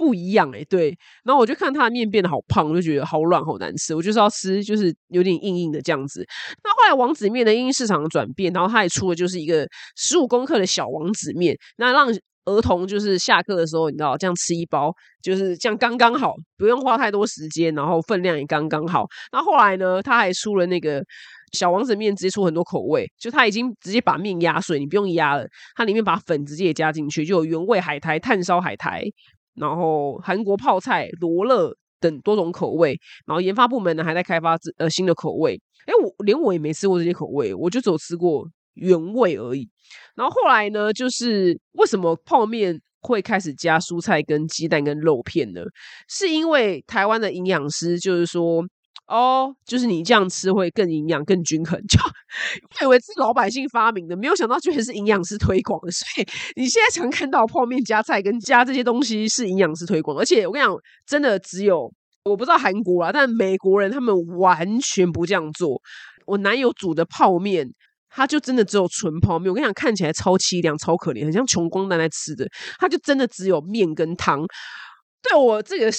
Speaker 1: 不一样哎，对，然后我就看他的面变得好胖，我就觉得好软好难吃，我就是要吃就是有点硬硬的这样子。那后来王子面的因市场转变，然后他也出了就是一个十五公克的小王子面，那让儿童就是下课的时候，你知道这样吃一包，就是这样刚刚好，不用花太多时间，然后分量也刚刚好。那后来呢，他还出了那个小王子面，直接出很多口味，就他已经直接把面压碎，你不用压了，它里面把粉直接也加进去，就有原味海苔、炭烧海苔。然后韩国泡菜、罗勒等多种口味，然后研发部门呢还在开发呃新的口味。哎，我连我也没吃过这些口味，我就只有吃过原味而已。然后后来呢，就是为什么泡面会开始加蔬菜、跟鸡蛋、跟肉片呢？是因为台湾的营养师就是说。哦，就是你这样吃会更营养、更均衡。就我以为是老百姓发明的，没有想到居然是营养师推广的。所以你现在常看到泡面加菜跟加这些东西是营养师推广，而且我跟你讲，真的只有我不知道韩国啦，但美国人他们完全不这样做。我男友煮的泡面，他就真的只有纯泡面。我跟你讲，看起来超凄凉、超可怜，很像穷光蛋在吃的。它就真的只有面跟汤。对我这个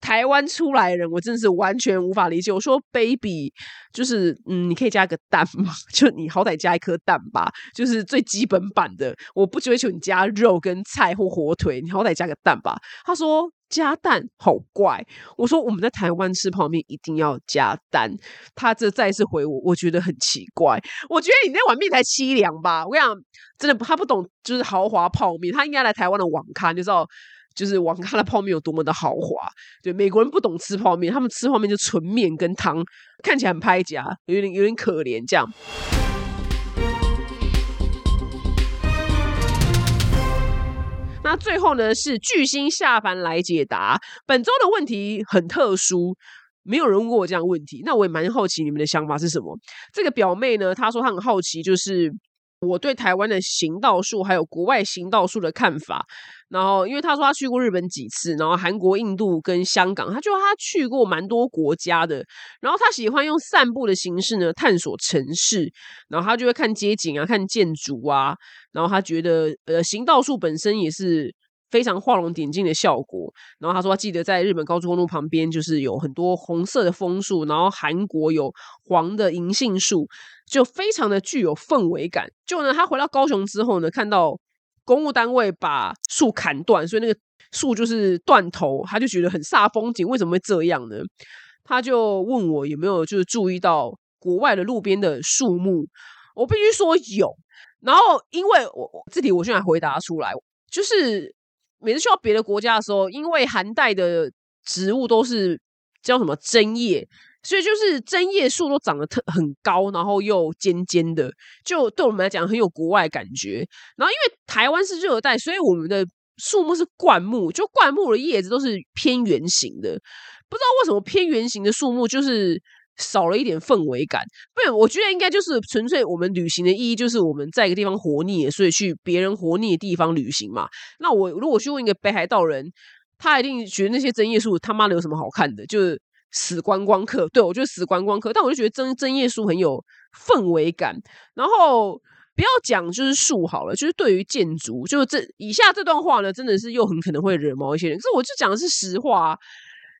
Speaker 1: 台湾出来人，我真的是完全无法理解。我说，baby，就是嗯，你可以加个蛋吗？就你好歹加一颗蛋吧，就是最基本版的。我不追求你加肉跟菜或火腿，你好歹加个蛋吧。他说加蛋好怪。我说我们在台湾吃泡面一定要加蛋。他这再次回我，我觉得很奇怪。我觉得你那碗面才凄凉吧？我跟你讲，真的，他不懂就是豪华泡面，他应该来台湾的网咖就知道。就是网咖的泡面有多么的豪华，对美国人不懂吃泡面，他们吃泡面就纯面跟汤，看起来很拍夹，有点有点可怜这样。那最后呢，是巨星下凡来解答本周的问题，很特殊，没有人问过我这样问题，那我也蛮好奇你们的想法是什么。这个表妹呢，她说她很好奇，就是。我对台湾的行道树还有国外行道树的看法，然后因为他说他去过日本几次，然后韩国、印度跟香港，他就他去过蛮多国家的，然后他喜欢用散步的形式呢探索城市，然后他就会看街景啊、看建筑啊，然后他觉得呃行道树本身也是。非常画龙点睛的效果。然后他说，他记得在日本高速公路旁边，就是有很多红色的枫树，然后韩国有黄的银杏树，就非常的具有氛围感。就呢，他回到高雄之后呢，看到公务单位把树砍断，所以那个树就是断头，他就觉得很煞风景。为什么会这样呢？他就问我有没有就是注意到国外的路边的树木。我必须说有。然后因为我我这题我现在回答出来，就是。每次去到别的国家的时候，因为寒带的植物都是叫什么针叶，所以就是针叶树都长得特很高，然后又尖尖的，就对我们来讲很有国外感觉。然后因为台湾是热带，所以我们的树木是灌木，就灌木的叶子都是偏圆形的。不知道为什么偏圆形的树木就是。少了一点氛围感，不，我觉得应该就是纯粹我们旅行的意义，就是我们在一个地方活腻，所以去别人活腻的地方旅行嘛。那我如果去问一个北海道人，他一定觉得那些针叶树他妈的有什么好看的，就是死观光客。对我就是死观光客，但我就觉得真真叶树很有氛围感。然后不要讲就是树好了，就是对于建筑，就是这以下这段话呢，真的是又很可能会惹毛一些人。可是我就讲的是实话。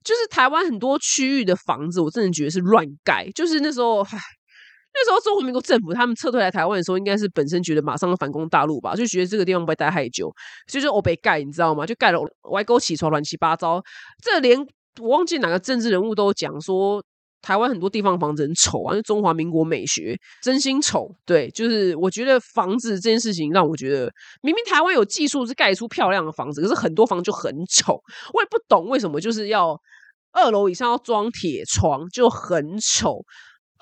Speaker 1: 就是台湾很多区域的房子，我真的觉得是乱盖。就是那时候，那时候中华民国政府他们撤退来台湾的时候，应该是本身觉得马上要反攻大陆吧，就觉得这个地方不会待太久，所以就我被盖，你知道吗？就盖了歪沟起床，乱七八糟。这连我忘记哪个政治人物都讲说，台湾很多地方房子很丑啊，就中华民国美学真心丑。对，就是我觉得房子这件事情让我觉得，明明台湾有技术是盖出漂亮的房子，可是很多房就很丑。我也不懂为什么就是要。二楼以上要装铁窗就很丑，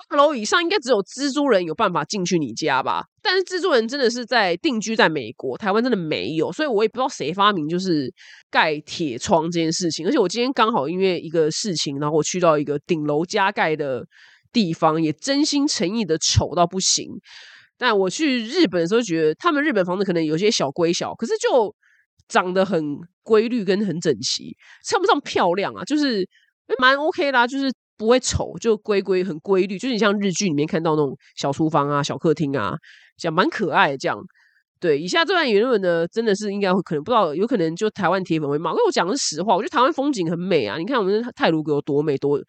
Speaker 1: 二楼以上应该只有蜘蛛人有办法进去你家吧？但是蜘蛛人真的是在定居在美国，台湾真的没有，所以我也不知道谁发明就是盖铁窗这件事情。而且我今天刚好因为一个事情，然后我去到一个顶楼加盖的地方，也真心诚意的丑到不行。但我去日本的时候，觉得他们日本房子可能有些小归小，可是就长得很规律跟很整齐，称不上漂亮啊，就是。蛮 OK 啦，就是不会丑，就规规很规律，就是你像日剧里面看到那种小厨房啊、小客厅啊，讲蛮可爱这样。对，以下这段言论呢，真的是应该会可能不知道，有可能就台湾铁粉会骂，因为我讲的是实话。我觉得台湾风景很美啊，你看我们泰鲁阁有多美，多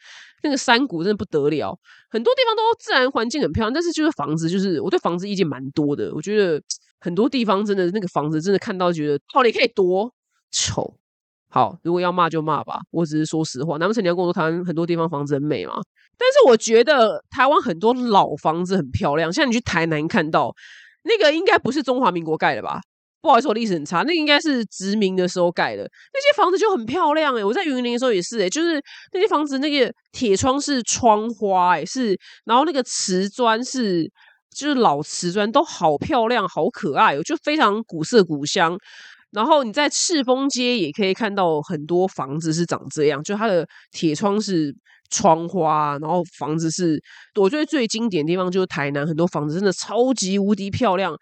Speaker 1: 那个山谷真的不得了，很多地方都自然环境很漂亮，但是就是房子，就是我对房子意见蛮多的。我觉得很多地方真的那个房子真的看到觉得，哦，你可以多丑。好，如果要骂就骂吧，我只是说实话。难不成你要跟我说台湾很多地方房子很美吗？但是我觉得台湾很多老房子很漂亮，像你去台南看到那个，应该不是中华民国盖的吧？不好意思，我历史很差，那应该是殖民的时候盖的。那些房子就很漂亮哎，我在云林的时候也是哎，就是那些房子那个铁窗是窗花哎，是然后那个瓷砖是就是老瓷砖，都好漂亮，好可爱，就非常古色古香。然后你在赤峰街也可以看到很多房子是长这样，就它的铁窗是窗花，然后房子是，我觉得最经典的地方就是台南很多房子真的超级无敌漂亮，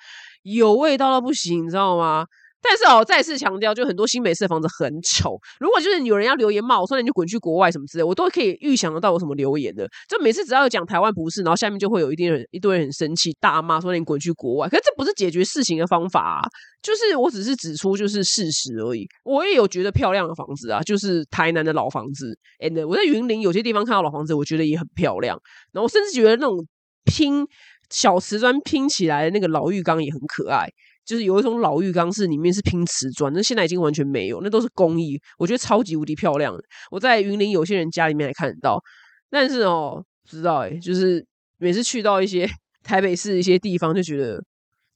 Speaker 1: 有味道到不行，你知道吗？但是哦，再次强调，就很多新北市的房子很丑。如果就是有人要留言骂我说你就滚去国外什么之类，我都可以预想得到有什么留言的。就每次只要有讲台湾不是，然后下面就会有一堆人一堆人很生气，大骂说你滚去国外。可是这不是解决事情的方法啊，就是我只是指出就是事实而已。我也有觉得漂亮的房子啊，就是台南的老房子。and 我在云林有些地方看到老房子，我觉得也很漂亮。然后甚至觉得那种拼小瓷砖拼起来的那个老浴缸也很可爱。就是有一种老浴缸是里面是拼瓷砖，那现在已经完全没有，那都是工艺，我觉得超级无敌漂亮。我在云林有些人家里面还看得到，但是哦，不知道哎，就是每次去到一些 台北市一些地方，就觉得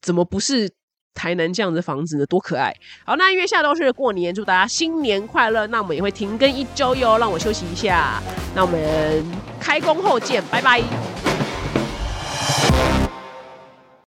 Speaker 1: 怎么不是台南这样的房子呢？多可爱！好，那因为下周是过年，祝大家新年快乐。那我们也会停更一周哟，让我休息一下。那我们开工后见，拜拜。